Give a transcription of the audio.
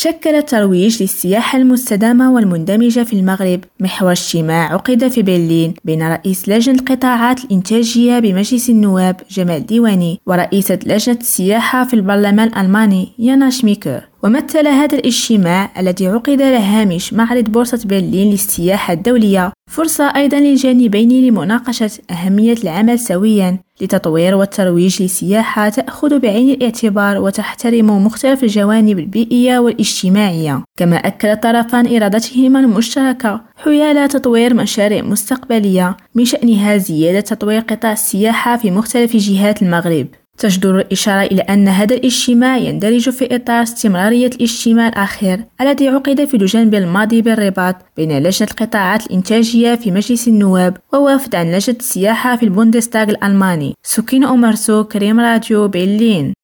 شكل الترويج للسياحة المستدامة والمندمجة في المغرب. محور اجتماع عقد في برلين بين رئيس لجنة القطاعات الإنتاجية بمجلس النواب جمال ديواني ورئيسة لجنة السياحة في البرلمان الألماني يانا شميكر. ومثل هذا الاجتماع الذي عقد على هامش معرض بورصة برلين للسياحة الدولية فرصة أيضا للجانبين لمناقشة أهمية العمل سويا. لتطوير والترويج لسياحة تأخذ بعين الاعتبار وتحترم مختلف الجوانب البيئية والاجتماعية. كما أكد الطرفان إرادتهما المشتركة حيال تطوير مشاريع مستقبلية من شأنها زيادة تطوير قطاع السياحة في مختلف جهات المغرب. تجدر الإشارة إلى أن هذا الاجتماع يندرج في إطار استمرارية الاجتماع الأخير الذي عقد في الجانب الماضي بالرباط بين لجنة القطاعات الإنتاجية في مجلس النواب ووفد عن لجنة السياحة في البوندستاغ الألماني. سكين أمرسو كريم راديو برلين.